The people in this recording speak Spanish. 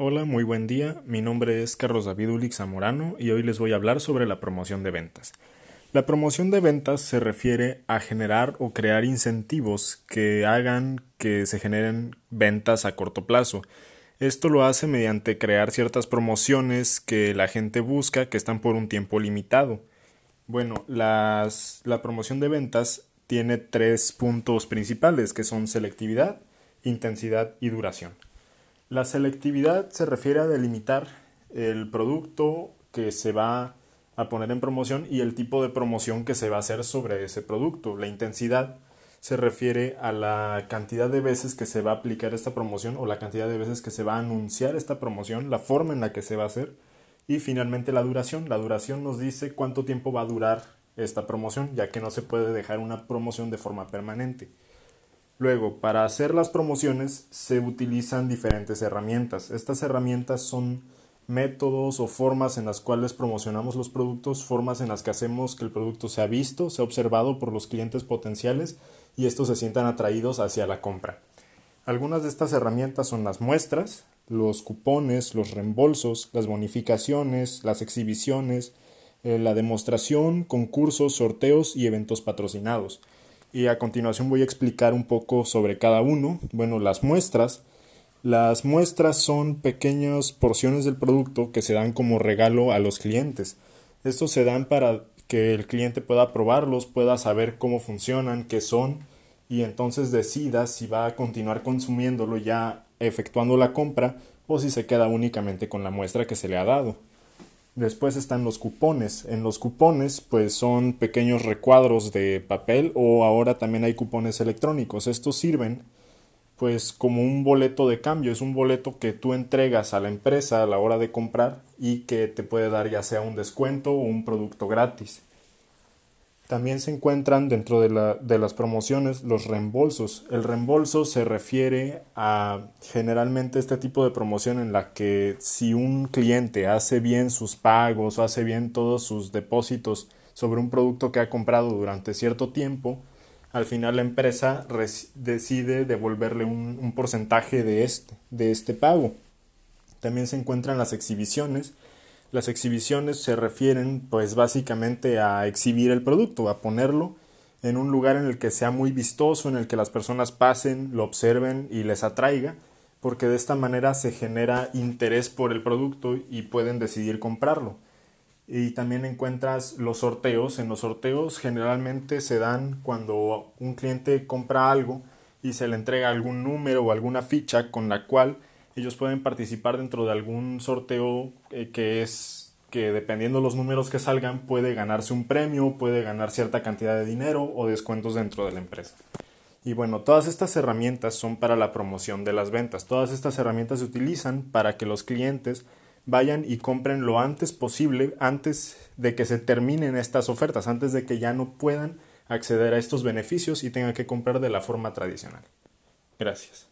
Hola, muy buen día. Mi nombre es Carlos David Ulix Zamorano y hoy les voy a hablar sobre la promoción de ventas. La promoción de ventas se refiere a generar o crear incentivos que hagan que se generen ventas a corto plazo. Esto lo hace mediante crear ciertas promociones que la gente busca que están por un tiempo limitado. Bueno, las, la promoción de ventas tiene tres puntos principales que son selectividad, intensidad y duración. La selectividad se refiere a delimitar el producto que se va a poner en promoción y el tipo de promoción que se va a hacer sobre ese producto. La intensidad se refiere a la cantidad de veces que se va a aplicar esta promoción o la cantidad de veces que se va a anunciar esta promoción, la forma en la que se va a hacer y finalmente la duración. La duración nos dice cuánto tiempo va a durar esta promoción, ya que no se puede dejar una promoción de forma permanente. Luego, para hacer las promociones se utilizan diferentes herramientas. Estas herramientas son métodos o formas en las cuales promocionamos los productos, formas en las que hacemos que el producto sea visto, sea observado por los clientes potenciales y estos se sientan atraídos hacia la compra. Algunas de estas herramientas son las muestras, los cupones, los reembolsos, las bonificaciones, las exhibiciones, eh, la demostración, concursos, sorteos y eventos patrocinados. Y a continuación voy a explicar un poco sobre cada uno. Bueno, las muestras las muestras son pequeñas porciones del producto que se dan como regalo a los clientes. Estos se dan para que el cliente pueda probarlos, pueda saber cómo funcionan, qué son y entonces decida si va a continuar consumiéndolo ya efectuando la compra o si se queda únicamente con la muestra que se le ha dado. Después están los cupones. En los cupones pues son pequeños recuadros de papel o ahora también hay cupones electrónicos. Estos sirven pues como un boleto de cambio, es un boleto que tú entregas a la empresa a la hora de comprar y que te puede dar ya sea un descuento o un producto gratis. También se encuentran dentro de, la, de las promociones los reembolsos. El reembolso se refiere a generalmente este tipo de promoción en la que si un cliente hace bien sus pagos o hace bien todos sus depósitos sobre un producto que ha comprado durante cierto tiempo, al final la empresa decide devolverle un, porcentaje de este, de este pago. También se encuentran las exhibiciones. Las exhibiciones se refieren pues básicamente a exhibir el producto, a ponerlo en un lugar en el que sea muy vistoso, en el que las personas pasen, lo observen y les atraiga, porque de esta manera se genera interés por el producto y pueden decidir comprarlo y también encuentras los sorteos. En los sorteos generalmente se dan cuando un cliente compra algo y se le entrega algún número o alguna ficha con la cual ellos pueden participar dentro de algún sorteo eh, que es que dependiendo los números que salgan puede ganarse un premio, puede ganar cierta cantidad de dinero o descuentos dentro de la empresa. Y bueno, todas estas herramientas son para la promoción de las ventas. Todas estas herramientas se utilizan para que los clientes vayan y compren lo antes posible, antes de que se terminen estas ofertas, antes de que ya no puedan acceder a estos beneficios y tengan que comprar de la forma tradicional. Gracias.